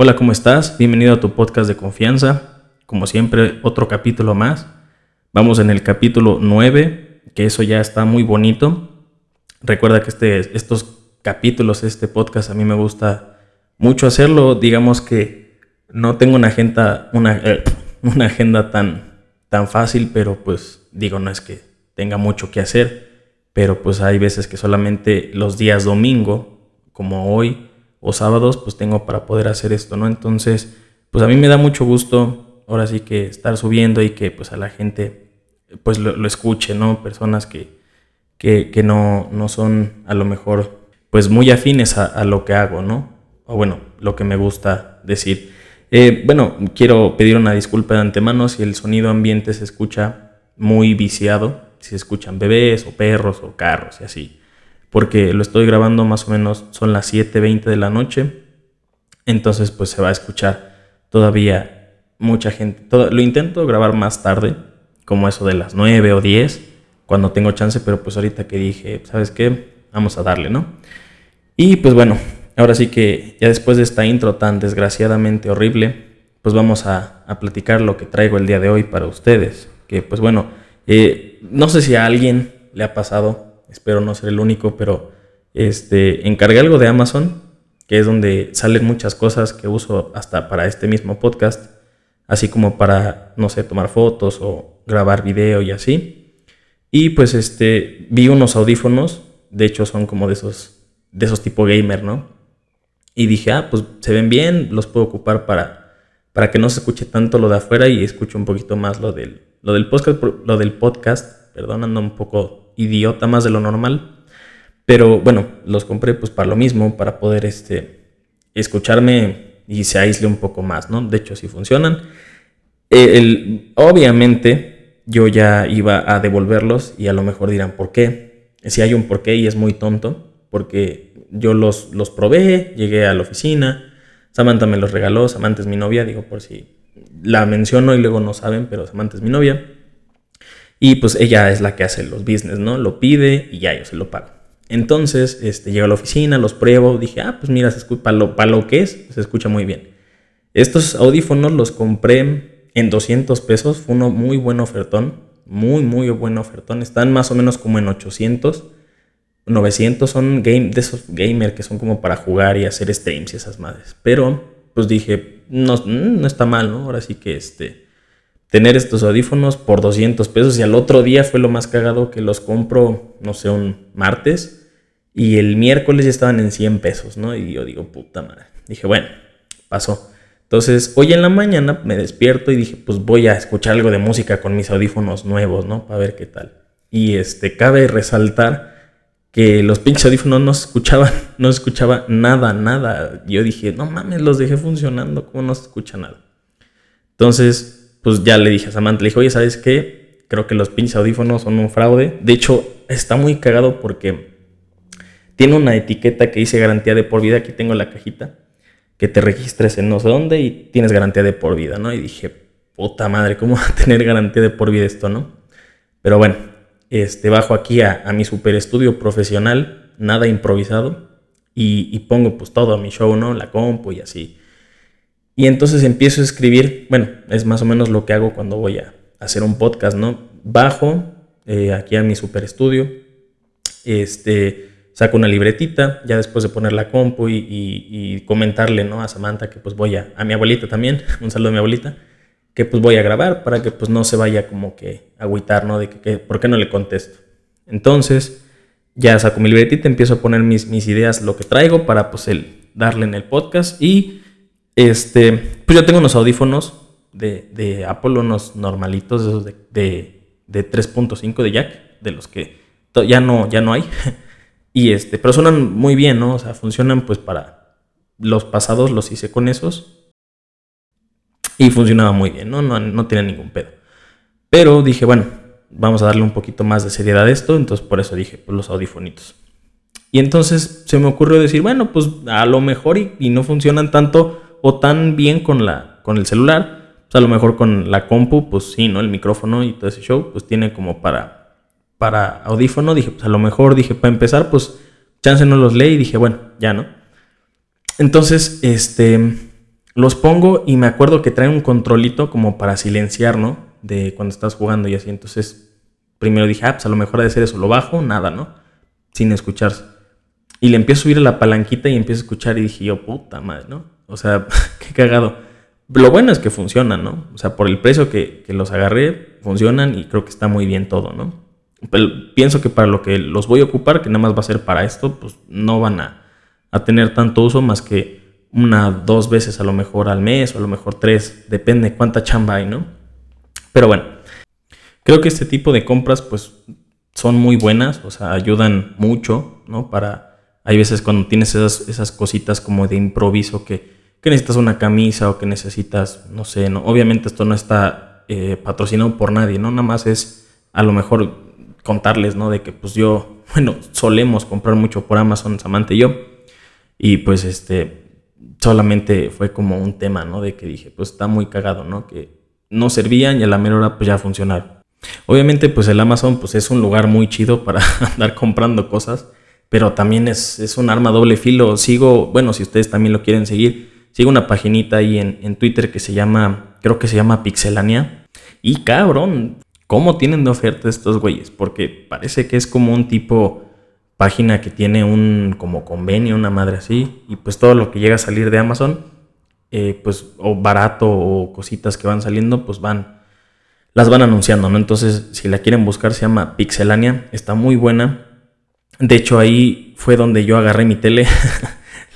Hola, ¿cómo estás? Bienvenido a tu podcast de confianza. Como siempre, otro capítulo más. Vamos en el capítulo 9, que eso ya está muy bonito. Recuerda que este, estos capítulos, este podcast, a mí me gusta mucho hacerlo. Digamos que no tengo una agenda, una, eh, una agenda tan, tan fácil, pero pues digo, no es que tenga mucho que hacer, pero pues hay veces que solamente los días domingo, como hoy, o sábados, pues tengo para poder hacer esto, ¿no? Entonces, pues a mí me da mucho gusto ahora sí que estar subiendo y que pues a la gente pues lo, escuche, ¿no? Personas que, que, no, no son a lo mejor pues muy afines a, lo que hago, ¿no? O bueno, lo que me gusta decir. Eh, bueno, quiero pedir una disculpa de antemano si el sonido ambiente se escucha muy viciado, si se escuchan bebés o perros o carros y así porque lo estoy grabando más o menos, son las 7.20 de la noche, entonces pues se va a escuchar todavía mucha gente. lo intento grabar más tarde, como eso de las 9 o 10, cuando tengo chance, pero pues ahorita que dije, ¿sabes qué? Vamos a darle, ¿no? Y pues bueno, ahora sí que ya después de esta intro tan desgraciadamente horrible, pues vamos a, platicar lo que traigo el día de hoy para ustedes. Que pues bueno, eh, no sé si a alguien le ha pasado espero no ser el único, pero este, encargué algo de Amazon, que es donde salen muchas cosas que uso hasta para este mismo podcast, así como para, no sé, tomar fotos o grabar video y así. Y pues este, vi unos audífonos, de hecho son como de esos, de esos tipo gamer, ¿no? Y dije, ah, pues se ven bien, los puedo ocupar para, para que no se escuche tanto lo de afuera y escuche un poquito más lo del, lo del podcast, lo del podcast, perdón, ando un poco idiota más de lo normal. Pero bueno, los compré pues para lo mismo, para poder este, escucharme y se aísle un poco más, ¿no? De hecho, sí funcionan. Eh, el, obviamente, yo ya iba a devolverlos y a lo mejor dirán, ¿por qué? Si hay un por qué y es muy tonto, porque yo los, los probé, llegué a la oficina, Samantha me los regaló, Samantha es mi novia, digo por si la menciono y luego no saben, pero Samantha es mi novia. Y pues ella es la que hace los business, ¿no? Lo pide y ya yo se lo pago. Entonces, este, llego a la oficina, los pruebo, dije, ah, pues mira, para lo, para lo que es, se escucha muy bien. Estos audífonos los compré en 200 pesos, fue uno muy buen ofertón, muy, muy buen ofertón. Están más o menos como en 800, 900 son game, de esos gamer que son como para jugar y hacer streams y esas madres. Pero, pues dije, no, no está mal, ¿no? Ahora sí que este tener estos audífonos por 200 pesos y al otro día fue lo más cagado que los compro, no sé, un martes y el miércoles ya estaban en 100 pesos, ¿no? Y yo digo, puta madre. Dije, bueno, pasó. Entonces, hoy en la mañana me despierto y dije, pues voy a escuchar algo de música con mis audífonos nuevos, ¿no? Para ver qué tal. Y este, cabe resaltar que los pinches audífonos no se escuchaban, no se escuchaba nada, nada. Yo dije, no mames, los dejé funcionando, ¿cómo no se escucha nada? Entonces, pues ya le dije a Samantha, le dije, oye, ¿sabes qué? Creo que los pinches audífonos son un fraude. De hecho, está muy cagado porque tiene una etiqueta que dice garantía de por vida. Aquí tengo la cajita. Que te registres en no sé dónde y tienes garantía de por vida, ¿no? Y dije, puta madre, ¿cómo va a tener garantía de por vida esto, no? Pero bueno, este, bajo aquí a, mi super estudio profesional, nada improvisado. Y, pongo pues todo a mi show, ¿no? La compu y así. Y entonces empiezo a escribir, bueno, es más o menos lo que hago cuando voy a hacer un podcast, ¿no? Bajo eh, aquí a mi super estudio, este, saco una libretita, ya después de poner la compu y, comentarle, ¿no? A Samantha que pues voy a, a mi abuelita también, un saludo a mi abuelita, que pues voy a grabar para que pues no se vaya como que agüitar, ¿no? De que, ¿por qué no le contesto? Entonces, ya saco mi libretita, empiezo a poner mis, mis ideas, lo que traigo para pues el, darle en el podcast y este, pues yo tengo unos audífonos de, de Apple, unos normalitos, esos de, de, 3.5 de jack, de los que ya no, ya no hay. Y este, pero suenan muy bien, ¿no? O sea, funcionan pues para los pasados los hice con esos. Y funcionaba muy bien, ¿no? No, no tiene ningún pedo. Pero dije, bueno, vamos a darle un poquito más de seriedad a esto. Entonces por eso dije, pues los audifonitos. Y entonces se me ocurrió decir, bueno, pues a lo mejor y no funcionan tanto o tan bien con, la, con el celular. Pues a lo mejor con la compu, pues sí, ¿no? El micrófono y todo ese show, pues tiene como para, para audífono. Dije, pues a lo mejor, dije, para empezar, pues chance no los leí y dije, bueno, ya, ¿no? Entonces, este, los pongo y me acuerdo que trae un controlito como para silenciar, ¿no? De cuando estás jugando y así. Entonces, primero dije, ah, pues a lo mejor ha de ser eso. Lo bajo, nada, ¿no? Sin escucharse. Y le empiezo a subir a la palanquita y empiezo a escuchar y dije yo, puta madre, ¿no? O sea, qué cagado. Lo bueno es que funcionan, ¿no? O sea, por el precio que, que los agarré, funcionan y creo que está muy bien todo, ¿no? Pero pienso que para lo que los voy a ocupar, que nada más va a ser para esto, pues no van a, a tener tanto uso más que una, dos veces a lo mejor al mes o a lo mejor tres, depende cuánta chamba hay, ¿no? Pero bueno, creo que este tipo de compras pues son muy buenas, o sea, ayudan mucho, ¿no? Para, hay veces cuando tienes esas, esas cositas como de improviso que, que necesitas una camisa o que necesitas, no sé, ¿no? Obviamente esto no está eh, patrocinado por nadie, ¿no? Nada más es a lo mejor contarles, ¿no? De que pues yo, bueno, solemos comprar mucho por Amazon, Samantha y yo. Y pues este, solamente fue como un tema, ¿no? De que dije, pues está muy cagado, ¿no? Que no servían y a la menor hora pues ya funcionaron. Obviamente pues el Amazon pues es un lugar muy chido para andar comprando cosas, pero también es, es un arma doble filo. Sigo, bueno, si ustedes también lo quieren seguir, sigo una paginita ahí en, en Twitter que se llama, creo que se llama Pixelania. Y cabrón, ¿cómo tienen de oferta estos güeyes? Porque parece que es como un tipo página que tiene un como convenio, una madre así, y pues todo lo que llega a salir de Amazon, eh, pues o barato o cositas que van saliendo, pues van, las van anunciando, ¿no? Entonces, si la quieren buscar, se llama Pixelania, está muy buena. De hecho, ahí fue donde yo agarré mi tele.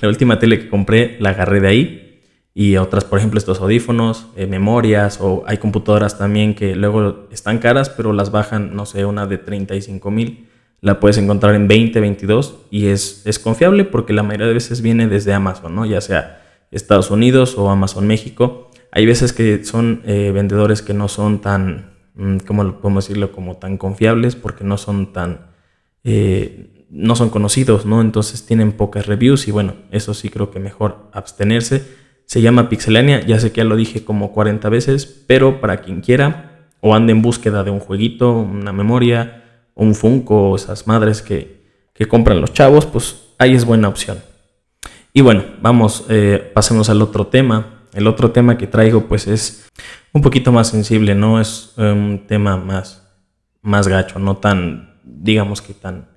la última tele que compré la agarré de ahí. Y otras, por ejemplo, estos audífonos, eh, memorias, o hay computadoras también que luego están caras, pero las bajan, no sé, una de 35 mil la puedes encontrar en 2022 y es, es confiable porque la mayoría de veces viene desde Amazon, ¿no? Ya sea Estados Unidos o Amazon México. Hay veces que son eh, vendedores que no son tan, mm, ¿cómo podemos decirlo? Como tan confiables porque no son tan, eh, no son conocidos, ¿no? Entonces tienen pocas reviews y bueno, eso sí creo que mejor abstenerse. Se llama Pixelania, ya sé que ya lo dije como 40 veces, pero para quien quiera o ande en búsqueda de un jueguito, una memoria, un Funko esas madres que, compran los chavos, pues ahí es buena opción. Y bueno, vamos, eh, pasemos al otro tema. El otro tema que traigo pues es un poquito más sensible, no es eh, un tema más, más gacho, no tan, digamos que tan,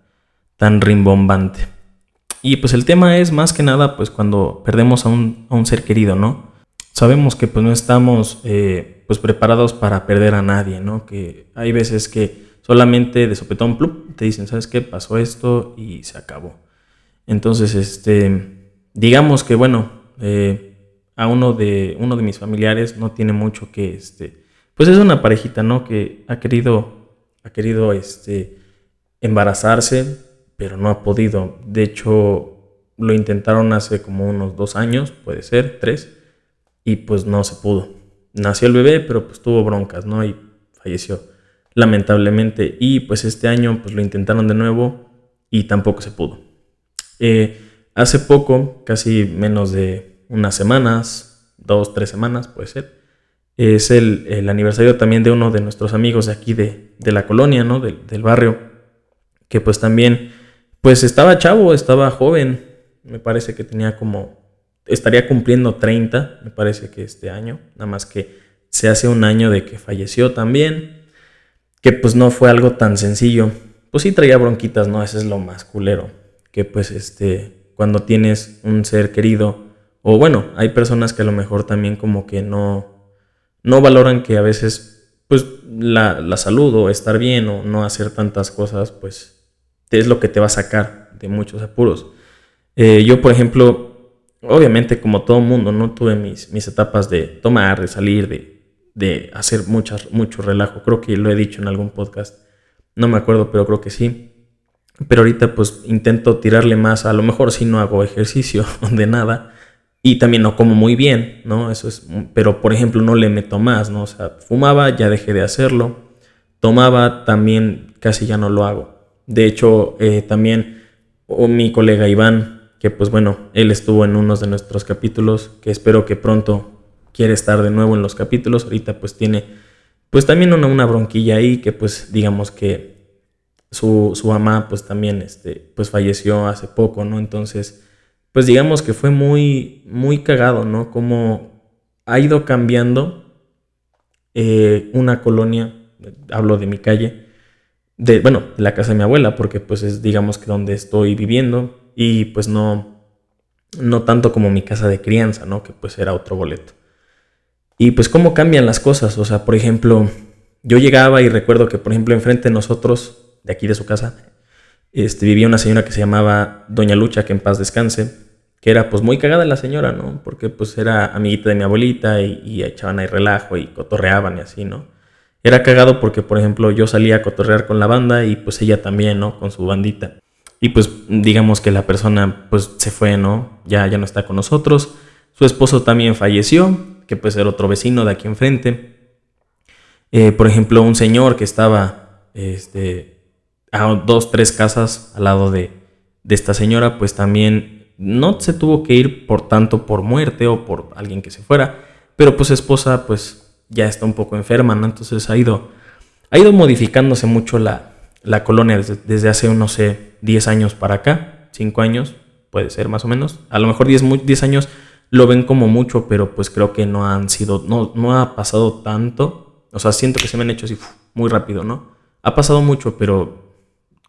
tan rimbombante. Y pues el tema es más que nada pues cuando perdemos a un, a un ser querido, ¿no? Sabemos que pues no estamos eh, pues preparados para perder a nadie, ¿no? Que hay veces que solamente de sopetón plup, te dicen, ¿sabes qué? Pasó esto y se acabó. Entonces, este, digamos que, bueno, eh, a uno de, uno de mis familiares no tiene mucho que, este, pues es una parejita, ¿no? Que ha querido, ha querido, este, embarazarse, pero no ha podido. De hecho, lo intentaron hace como unos dos años, puede ser, tres, y pues no se pudo. Nació el bebé, pero pues tuvo broncas, ¿no? Y falleció lamentablemente. Y pues este año pues lo intentaron de nuevo y tampoco se pudo. Eh, hace poco, casi menos de unas semanas, dos, tres semanas puede ser, es el, aniversario también de uno de nuestros amigos de aquí de, la colonia, ¿no? del barrio, que pues también, pues estaba chavo, estaba joven, me parece que tenía como, estaría cumpliendo 30, me parece que este año, nada más que se hace un año de que falleció también que pues no fue algo tan sencillo. Pues sí traía bronquitas, ¿no? Ese es lo más culero. Que pues este, cuando tienes un ser querido, o bueno, hay personas que a lo mejor también como que no, no valoran que a veces pues la, la salud o estar bien o no hacer tantas cosas, pues es lo que te va a sacar de muchos apuros. Eh, yo, por ejemplo, obviamente como todo mundo, no tuve mis, mis etapas de tomar, de salir, de, de hacer muchas, mucho relajo. Creo que lo he dicho en algún podcast. No me acuerdo, pero creo que sí. Pero ahorita pues intento tirarle más. A lo mejor si no hago ejercicio de nada. Y también no como muy bien, ¿no? Eso es... Pero por ejemplo no le meto más, ¿no? O sea, fumaba, ya dejé de hacerlo. Tomaba, también casi ya no lo hago. De hecho, eh, también mi colega Iván, que pues bueno, él estuvo en unos de nuestros capítulos, que espero que pronto quiere estar de nuevo en los capítulos. Ahorita pues tiene pues también una, una bronquilla ahí que pues digamos que su, su, mamá pues también este, pues falleció hace poco, ¿no? Entonces pues digamos que fue muy, muy cagado, ¿no? Como ha ido cambiando eh, una colonia, hablo de mi calle, de, bueno, de la casa de mi abuela, porque pues es digamos que donde estoy viviendo y pues no, no tanto como mi casa de crianza, ¿no? Que pues era otro boleto. Y pues cómo cambian las cosas, o sea, por ejemplo, yo llegaba y recuerdo que por ejemplo enfrente de nosotros, de aquí de su casa, este, vivía una señora que se llamaba Doña Lucha, que en paz descanse, que era pues muy cagada la señora, ¿no? Porque pues era amiguita de mi abuelita y, y echaban ahí relajo y cotorreaban y así, ¿no? Era cagado porque, por ejemplo, yo salía a cotorrear con la banda y pues ella también, ¿no? Con su bandita. Y pues digamos que la persona pues se fue, ¿no? Ya, ya no está con nosotros. Su esposo también falleció, que pues era otro vecino de aquí enfrente. Eh, por ejemplo, un señor que estaba este, a dos, tres casas al lado de, de esta señora, pues también no se tuvo que ir por tanto por muerte o por alguien que se fuera, pero pues esposa pues ya está un poco enferma, ¿no? Entonces ha ido, ha ido modificándose mucho la, la colonia desde, hace, no sé, 10 años para acá, 5 años, puede ser más o menos. A lo mejor 10, 10 años lo ven como mucho, pero pues creo que no han sido, no, no ha pasado tanto. O sea, siento que se me han hecho así muy rápido, ¿no? Ha pasado mucho, pero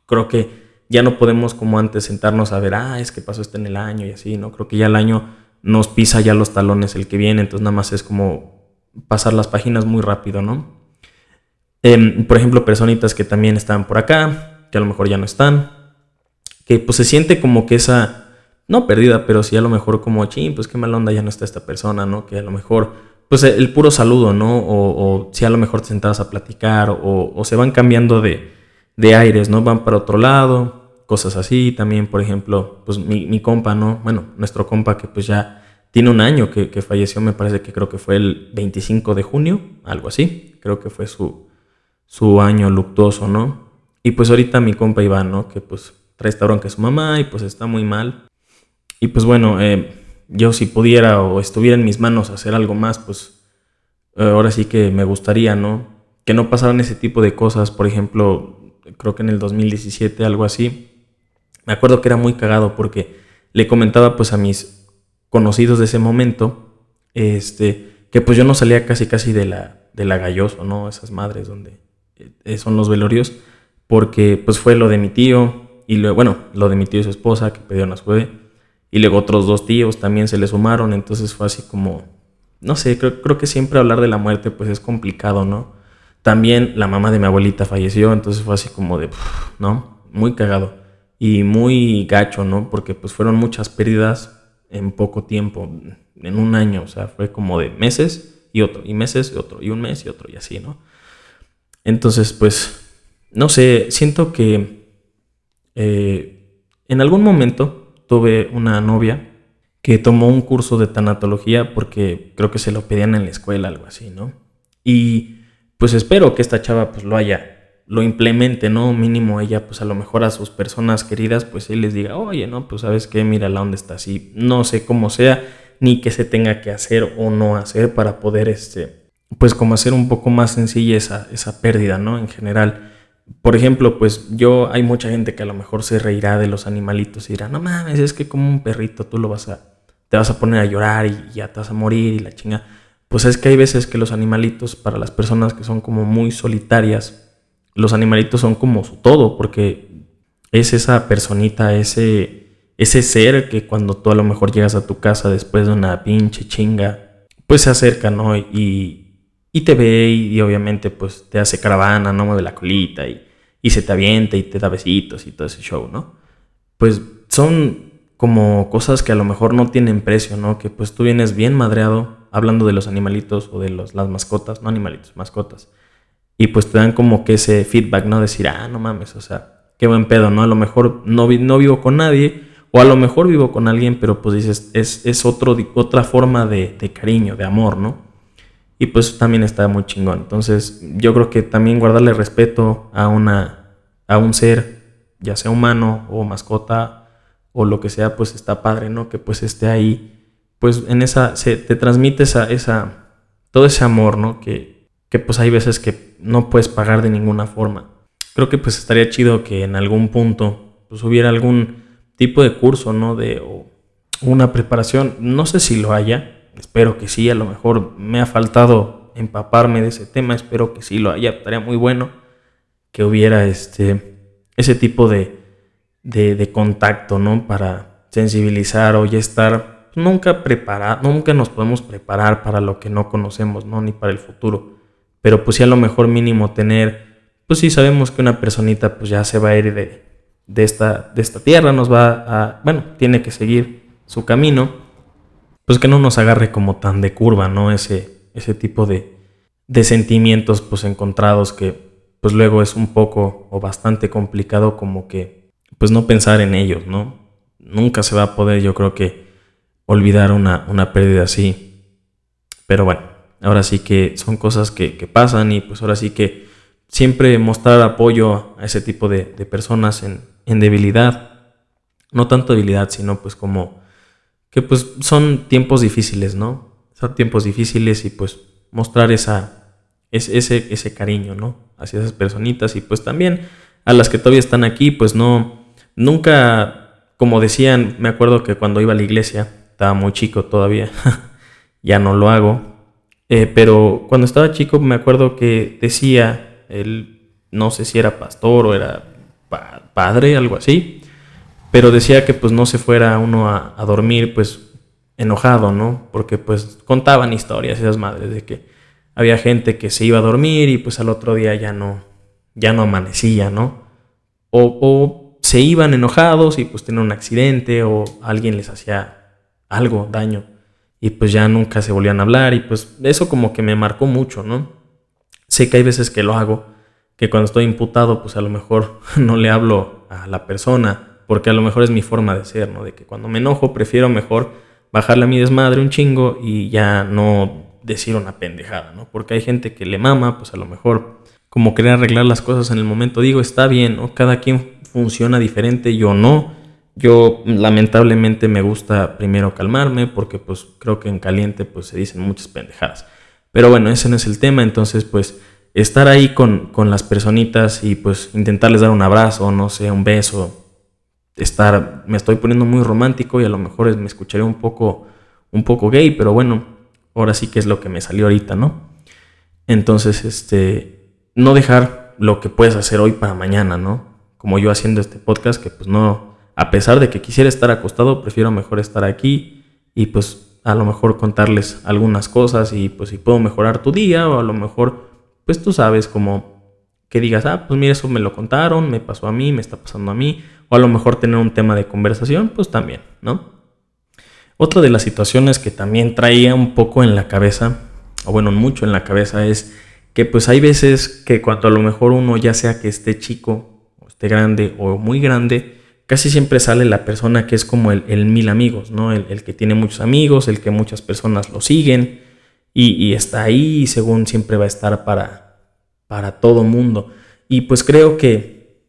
creo que ya no podemos como antes sentarnos a ver, ah, es que pasó esto en el año y así, ¿no? Creo que ya el año nos pisa ya los talones el que viene, entonces nada más es como pasar las páginas muy rápido, ¿no? Em, por ejemplo, personitas que también están por acá, que a lo mejor ya no están, que pues se siente como que esa, no perdida, pero sí a lo mejor como, ching, pues qué mala onda ya no está esta persona, ¿no? Que a lo mejor, pues el puro saludo, ¿no? O, si a lo mejor te sentabas a platicar, o, se van cambiando de, de, aires, ¿no? Van para otro lado, cosas así. También, por ejemplo, pues mi compa, ¿no? Bueno, nuestro compa que pues ya tiene un año que, falleció, me parece que creo que fue el 25 de junio, algo así. Creo que fue su, su año luctuoso, ¿no? Y pues ahorita mi compa Iván, ¿no? Que pues trae esta bronca su mamá y pues está muy mal. Y pues bueno, eh, yo si pudiera o estuviera en mis manos hacer algo más, pues eh, ahora sí que me gustaría, ¿no? Que no pasaran ese tipo de cosas. Por ejemplo, creo que en el 2017, algo así. Me acuerdo que era muy cagado porque le comentaba pues a mis conocidos de ese momento, este, que pues yo no salía casi casi de la, de la galloso, ¿no? Esas madres donde eh, son los velorios, porque pues fue lo de mi tío, y luego, bueno, lo de mi tío y su esposa que pidieron a su bebé, y luego otros dos tíos también se le sumaron, entonces fue así como, no sé, creo, creo que siempre hablar de la muerte pues es complicado, ¿no? También la mamá de mi abuelita falleció, entonces fue así como de, ¿no? Muy cagado y muy gacho, ¿no? Porque pues fueron muchas pérdidas en poco tiempo, en un año, o sea, fue como de meses y otro, y meses y otro, y un mes y otro, y así, ¿no? Entonces, pues, no sé, siento que eh, en algún momento tuve una novia que tomó un curso de tanatología porque creo que se lo pedían en la escuela, algo así, ¿no? Y pues espero que esta chava pues lo haya lo implemente, ¿no? Mínimo ella, pues a lo mejor a sus personas queridas, pues él les diga, oye, no, pues sabes qué, mira la onda está así. No sé cómo sea, ni qué se tenga que hacer o no hacer para poder, este, pues como hacer un poco más sencilla esa, pérdida, ¿no? En general. Por ejemplo, pues yo, hay mucha gente que a lo mejor se reirá de los animalitos y dirá, no mames, es que como un perrito tú lo vas a, te vas a poner a llorar y ya te vas a morir y la chinga. Pues es que hay veces que los animalitos, para las personas que son como muy solitarias, los animalitos son como su todo, porque es esa personita, ese, ese ser que cuando tú a lo mejor llegas a tu casa después de una pinche chinga, pues se acerca, ¿no? Y, y te ve y, obviamente pues te hace caravana, ¿no? Mueve la colita y, y se te avienta y te da besitos y todo ese show, ¿no? Pues son como cosas que a lo mejor no tienen precio, ¿no? Que pues tú vienes bien madreado hablando de los animalitos o de los, las mascotas, no animalitos, mascotas y pues te dan como que ese feedback, ¿no? Decir, ah, no mames, o sea, qué buen pedo, ¿no? A lo mejor no, no vivo con nadie, o a lo mejor vivo con alguien, pero pues dices, es, es otro, otra forma de, de, cariño, de amor, ¿no? Y pues también está muy chingón. Entonces, yo creo que también guardarle respeto a, una, a un ser, ya sea humano o mascota o lo que sea, pues está padre, ¿no? Que pues esté ahí, pues en esa, se te transmite esa, esa, todo ese amor, ¿no? Que, que pues hay veces que no puedes pagar de ninguna forma. Creo que pues estaría chido que en algún punto pues hubiera algún tipo de curso, ¿no? De o una preparación, no sé si lo haya, espero que sí, a lo mejor me ha faltado empaparme de ese tema, espero que sí lo haya, estaría muy bueno que hubiera este, ese tipo de, de, contacto, ¿no? Para sensibilizar o ya estar nunca preparado, nunca nos podemos preparar para lo que no conocemos, ¿no? Ni para el futuro. Pero pues sí a lo mejor mínimo tener, pues sí sabemos que una personita pues ya se va a ir de, de esta, de esta tierra, nos va a, bueno, tiene que seguir su camino, pues que no nos agarre como tan de curva, ¿no? Ese, ese tipo de, de sentimientos pues encontrados que pues luego es un poco o bastante complicado como que pues no pensar en ellos, ¿no? Nunca se va a poder yo creo que olvidar una, una pérdida así. Pero bueno, ahora sí que son cosas que, que pasan y pues ahora sí que siempre mostrar apoyo a ese tipo de, personas en, en debilidad. No tanto debilidad, sino pues como que pues son tiempos difíciles, ¿no? Son tiempos difíciles y pues mostrar esa, ese, ese cariño, ¿no? Hacia esas personitas y pues también a las que todavía están aquí, pues no, nunca, como decían, me acuerdo que cuando iba a la iglesia, estaba muy chico todavía, ya no lo hago, eh, pero cuando estaba chico me acuerdo que decía, él, no sé si era pastor o era padre, algo así, pero decía que pues no se fuera uno a, dormir pues enojado, ¿no? Porque pues contaban historias esas madres de que había gente que se iba a dormir y pues al otro día ya no, ya no amanecía, ¿no? O, o se iban enojados y pues tenían un accidente o alguien les hacía algo, daño, y pues ya nunca se volvían a hablar y pues eso como que me marcó mucho, ¿no? Sé que hay veces que lo hago, que cuando estoy imputado pues a lo mejor no le hablo a la persona, porque a lo mejor es mi forma de ser, ¿no? De que cuando me enojo prefiero mejor bajarle a mi desmadre un chingo y ya no decir una pendejada, ¿no? Porque hay gente que le mama, pues a lo mejor como querer arreglar las cosas en el momento, digo, está bien, ¿no? Cada quien funciona diferente, yo no. Yo lamentablemente me gusta primero calmarme porque pues creo que en caliente pues se dicen muchas pendejadas. Pero bueno, ese no es el tema, entonces pues estar ahí con, con las personitas y pues intentarles dar un abrazo, no sé, un beso, estar, me estoy poniendo muy romántico y a lo mejor me escucharé un poco, un poco gay, pero bueno, ahora sí que es lo que me salió ahorita, ¿no? Entonces, este, no dejar lo que puedes hacer hoy para mañana, ¿no? Como yo haciendo este podcast, que pues no, a pesar de que quisiera estar acostado, prefiero mejor estar aquí y pues a lo mejor contarles algunas cosas y pues si puedo mejorar tu día o a lo mejor, pues tú sabes como que digas, ah, pues mira, eso me lo contaron, me pasó a mí, me está pasando a mí, o a lo mejor tener un tema de conversación, pues también, ¿no? Otra de las situaciones que también traía un poco en la cabeza, o bueno, mucho en la cabeza, es que pues hay veces que cuando a lo mejor uno ya sea que esté chico, o esté grande o muy grande, casi siempre sale la persona que es como el, mil amigos, ¿no? El, que tiene muchos amigos, el que muchas personas lo siguen y, está ahí y según siempre va a estar para, para todo mundo. Y pues creo que,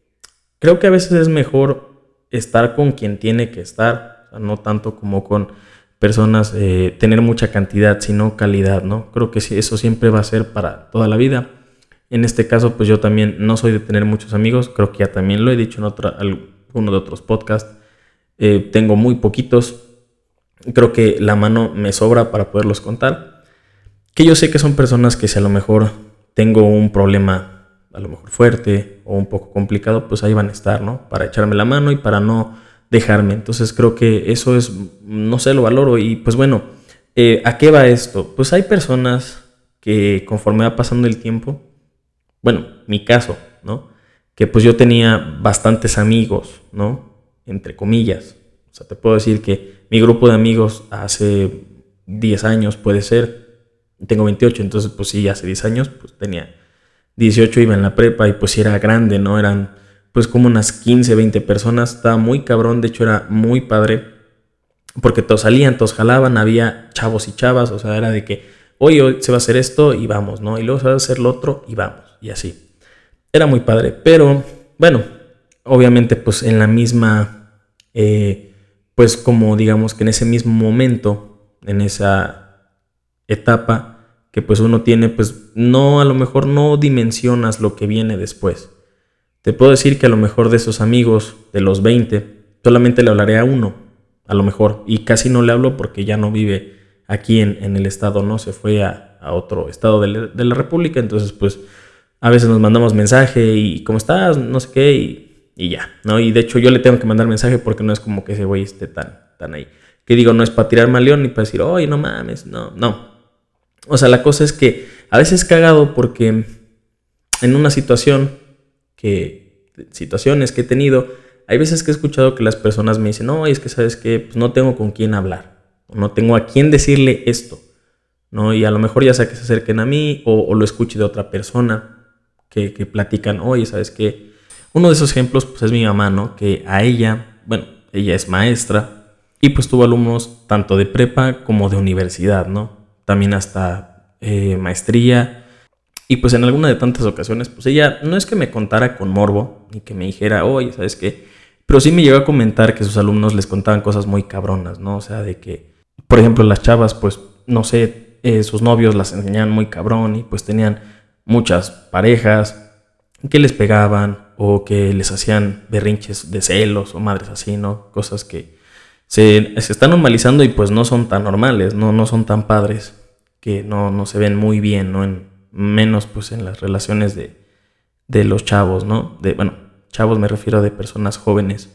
creo que a veces es mejor estar con quien tiene que estar no tanto como con personas, eh, tener mucha cantidad, sino calidad, ¿no? Creo que eso siempre va a ser para toda la vida. En este caso, pues yo también no soy de tener muchos amigos, creo que ya también lo he dicho en otra, alguno de otros podcasts. Eh, tengo muy poquitos, creo que la mano me sobra para poderlos contar. Que yo sé que son personas que si a lo mejor tengo un problema a lo mejor fuerte o un poco complicado, pues ahí van a estar, ¿no? Para echarme la mano y para no dejarme. Entonces creo que eso es, no sé, lo valoro. Y pues bueno, eh, ¿a qué va esto? Pues hay personas que conforme va pasando el tiempo, bueno, mi caso, ¿no? Que pues yo tenía bastantes amigos, ¿no? Entre comillas. O sea, te puedo decir que mi grupo de amigos hace 10 años puede ser, tengo 28, entonces pues sí, hace 10 años pues tenía 18, iba en la prepa y pues sí era grande, ¿no? Eran pues como unas 15, 20 personas. Estaba muy cabrón, de hecho era muy padre. Porque todos salían, todos jalaban, había chavos y chavas, o sea, era de que, hoy, hoy se va a hacer esto y vamos, ¿no? Y luego se va a hacer lo otro y vamos, y así. Era muy padre, pero bueno, obviamente pues en la misma, eh, pues como digamos que en ese mismo momento, en esa etapa que pues uno tiene, pues no, a lo mejor no dimensionas lo que viene después. Te puedo decir que a lo mejor de esos amigos, de los 20, solamente le hablaré a uno, a lo mejor, y casi no le hablo porque ya no vive aquí en, el estado, ¿no? Se fue a, otro estado de la, República, entonces pues a veces nos mandamos mensaje y ¿cómo estás? No sé qué y, ya, ¿no? Y de hecho yo le tengo que mandar mensaje porque no es como que ese güey esté tan, tan ahí. Que digo, no es para tirarme a león ni para decir, oye, no mames, no, no. O sea, la cosa es que a veces cagado porque en una situación que, situaciones que he tenido, hay veces que he escuchado que las personas me dicen, no, es que sabes que pues no tengo con quién hablar, no tengo a quién decirle esto, ¿no? Y a lo mejor ya sea que se acerquen a mí o, lo escuche de otra persona que, que platican, oye, ¿sabes qué? Uno de esos ejemplos pues es mi mamá, ¿no? Que a ella, bueno, ella es maestra y pues tuvo alumnos tanto de prepa como de universidad, ¿no? También hasta eh, maestría. Y pues en alguna de tantas ocasiones, pues ella no es que me contara con morbo, ni que me dijera, oye, ¿sabes qué? Pero sí me llegó a comentar que sus alumnos les contaban cosas muy cabronas, ¿no? O sea, de que, por ejemplo, las chavas, pues, no sé, eh, sus novios las enseñaban muy cabrón y pues tenían muchas parejas que les pegaban o que les hacían berrinches de celos o madres así, ¿no? Cosas que se, están normalizando y pues no son tan normales, ¿no? No son tan padres, que no, no se ven muy bien, ¿no? En, menos pues en las relaciones de, de los chavos, ¿no? De, bueno, Chavos me refiero de personas jóvenes.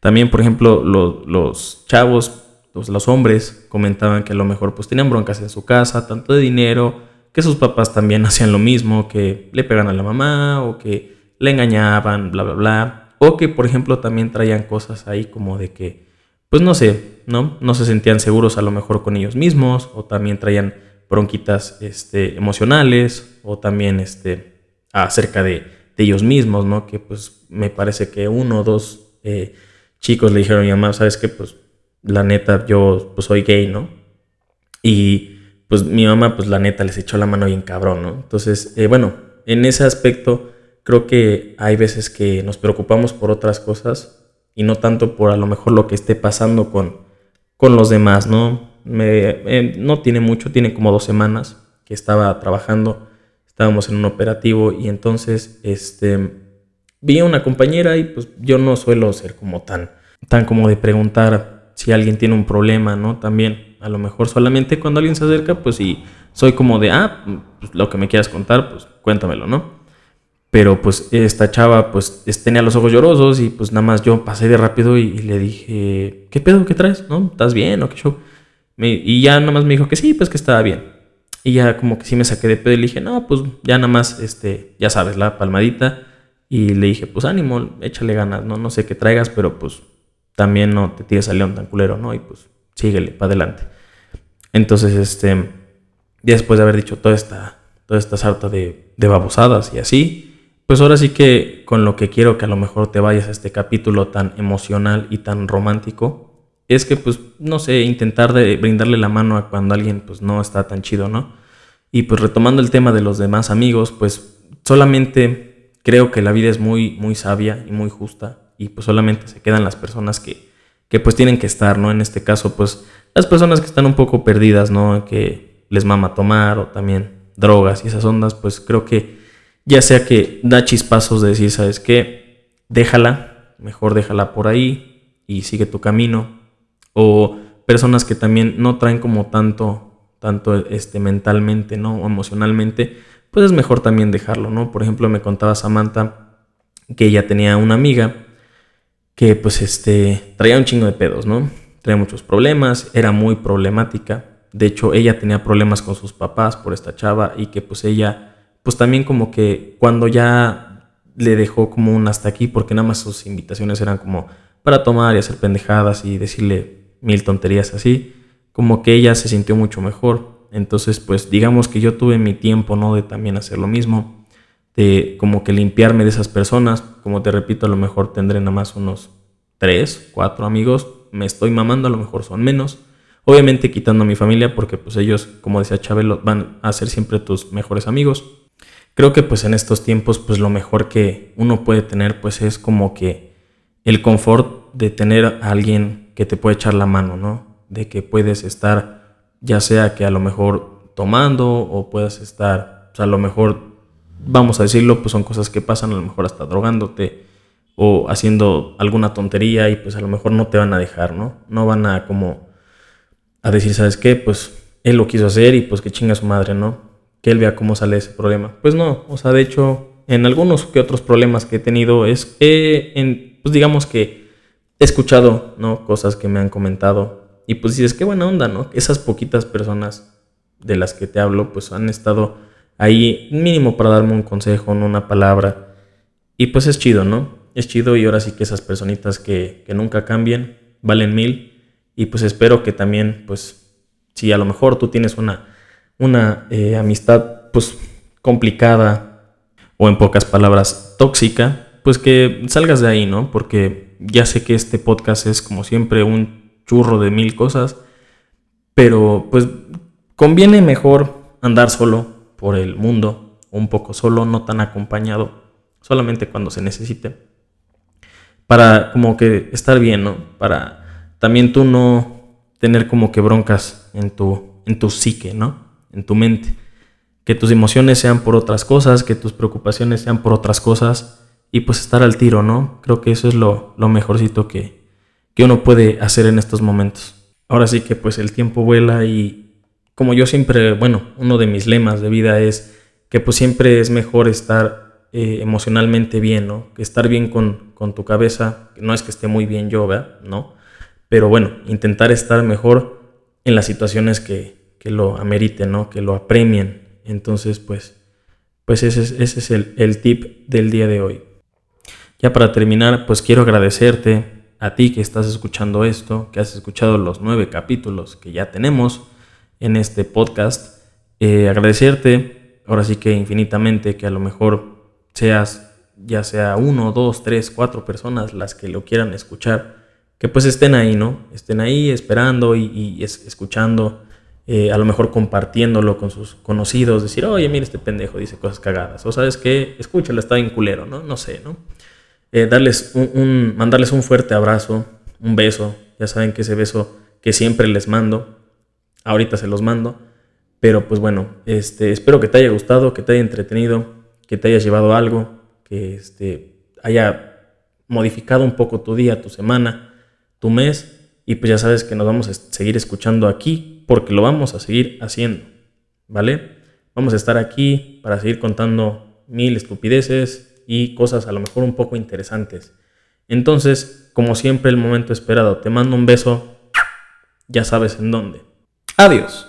También, por ejemplo, los chavos, los, hombres, comentaban que a lo mejor pues tenían broncas en su casa, tanto de dinero, que sus papás también hacían lo mismo, que le pegan a la mamá o que le engañaban, bla, bla, bla. O que, por ejemplo, también traían cosas ahí como de que, pues no sé, ¿no? No se sentían seguros a lo mejor con ellos mismos, o también traían bronquitas este, emocionales, o también este, acerca de ellos mismos, ¿no? Que pues me parece que uno o dos eh, chicos le dijeron a mi mamá, ¿sabes qué? Pues la neta, yo pues soy gay, ¿no? Y pues mi mamá, pues la neta, les echó la mano bien cabrón, ¿no? Entonces, eh, bueno, en ese aspecto creo que hay veces que nos preocupamos por otras cosas y no tanto por a lo mejor lo que esté pasando con, con los demás, ¿no? Me, eh, no tiene mucho, tiene como dos semanas que estaba trabajando estábamos en un operativo y entonces este, vi a una compañera y pues yo no suelo ser como tan, tan como de preguntar si alguien tiene un problema, ¿no? También, a lo mejor solamente cuando alguien se acerca, pues sí, soy como de, ah, pues, lo que me quieras contar, pues cuéntamelo, ¿no? Pero pues esta chava pues tenía los ojos llorosos y pues nada más yo pasé de rápido y, le dije, ¿qué pedo? ¿Qué traes? ¿No? ¿Estás bien o qué show? y ya nada más me dijo que sí, pues que estaba bien. Y ya como que sí me saqué de pedo y le dije, no, pues ya nada más, este, ya sabes, la palmadita. Y le dije, pues ánimo, échale ganas, no, no sé qué traigas, pero pues también no te tires al león tan culero, ¿no? Y pues síguele, para adelante. Entonces, este, después de haber dicho toda esta, toda esta sarta de, de babosadas y así, pues ahora sí que con lo que quiero que a lo mejor te vayas a este capítulo tan emocional y tan romántico, es que, pues, no sé, intentar de brindarle la mano a cuando alguien, pues, no está tan chido, ¿no? Y pues retomando el tema de los demás amigos, pues solamente creo que la vida es muy, muy sabia y muy justa y pues solamente se quedan las personas que, que pues tienen que estar, ¿no? En este caso, pues las personas que están un poco perdidas, ¿no? Que les mama tomar o también drogas y esas ondas, pues creo que ya sea que da chispazos de decir, ¿sabes qué? Déjala, mejor déjala por ahí y sigue tu camino o personas que también no traen como tanto, tanto este, mentalmente, ¿no? O emocionalmente, pues es mejor también dejarlo, ¿no? Por ejemplo, me contaba Samantha que ella tenía una amiga que pues este, traía un chingo de pedos, ¿no? Traía muchos problemas, era muy problemática. De hecho, ella tenía problemas con sus papás por esta chava y que pues ella, pues también como que cuando ya le dejó como un hasta aquí, porque nada más sus invitaciones eran como para tomar y hacer pendejadas y decirle mil tonterías así, como que ella se sintió mucho mejor. Entonces, pues digamos que yo tuve mi tiempo, ¿no? De también hacer lo mismo, de como que limpiarme de esas personas. Como te repito, a lo mejor tendré nada más unos tres, cuatro amigos. Me estoy mamando, a lo mejor son menos. Obviamente quitando a mi familia porque pues ellos, como decía Chabelo, van a ser siempre tus mejores amigos. Creo que pues en estos tiempos pues lo mejor que uno puede tener pues es como que el confort de tener a alguien que te puede echar la mano, ¿no? De que puedes estar, ya sea que a lo mejor tomando o puedas estar, sea, a lo mejor, vamos a decirlo, pues son cosas que pasan, a lo mejor hasta drogándote o haciendo alguna tontería y pues a lo mejor no te van a dejar, ¿no? No van a como a decir, ¿sabes qué? Pues él lo quiso hacer y pues que chinga su madre, ¿no? Que él vea cómo sale ese problema. Pues no, o sea, de hecho, en algunos que otros problemas que he tenido es, en, pues digamos que he escuchado, ¿no? Cosas que me han comentado y pues dices, qué buena onda, ¿no? Esas poquitas personas de las que te hablo, pues han estado ahí mínimo para darme un consejo, ¿no? una palabra. Y pues es chido, ¿no? Es chido y ahora sí que esas personitas que, que nunca cambien valen mil. Y pues espero que también, pues, si a lo mejor tú tienes una, una eh, amistad, pues, complicada o en pocas palabras, tóxica, pues que salgas de ahí, ¿no? Porque ya sé que este podcast es como siempre un churro de mil cosas, pero pues conviene mejor andar solo por el mundo, un poco solo, no tan acompañado, solamente cuando se necesite. Para como que estar bien, ¿no? Para también tú no tener como que broncas en tu, en tu psique, ¿no? En tu mente. Que tus emociones sean por otras cosas, que tus preocupaciones sean por otras cosas y pues estar al tiro, ¿no? Creo que eso es lo, lo mejorcito que, que uno puede hacer en estos momentos. Ahora sí que pues el tiempo vuela y, como yo siempre, bueno, uno de mis lemas de vida es que pues siempre es mejor estar eh, emocionalmente bien, ¿no? Que estar bien con, tu cabeza, no es que esté muy bien yo, ¿verdad? ¿No? Pero bueno, intentar estar mejor en las situaciones que, lo ameriten, ¿no? Que lo apremien. Entonces, pues, pues ese es, ese es el, el tip del día de hoy. Ya para terminar, pues quiero agradecerte a ti que estás escuchando esto, que has escuchado los nueve capítulos que ya tenemos en este podcast. Eh, agradecerte, ahora sí que infinitamente, que a lo mejor seas ya sea uno, dos, tres, cuatro personas las que lo quieran escuchar, que pues estén ahí, ¿no? Estén ahí esperando y, escuchando, eh, a lo mejor compartiéndolo con sus conocidos, decir, oye, mira este pendejo, dice cosas cagadas, o sabes que, escúchalo, está bien culero, ¿no? No sé, ¿no? Eh, darles un, mandarles un fuerte abrazo, un beso, ya saben que ese beso que siempre les mando, Ahorita se los mando. Pero pues bueno, este, espero que te haya gustado, que te haya entretenido, que te hayas llevado algo, que este, haya modificado un poco tu día, tu semana, tu mes. Y pues ya sabes que nos vamos a seguir escuchando aquí porque lo vamos a seguir haciendo. ¿Vale? Vamos a estar aquí para seguir contando mil estupideces y cosas a lo mejor un poco interesantes. Entonces, como siempre, el momento esperado. Te mando un beso. Ya sabes en dónde. Adiós.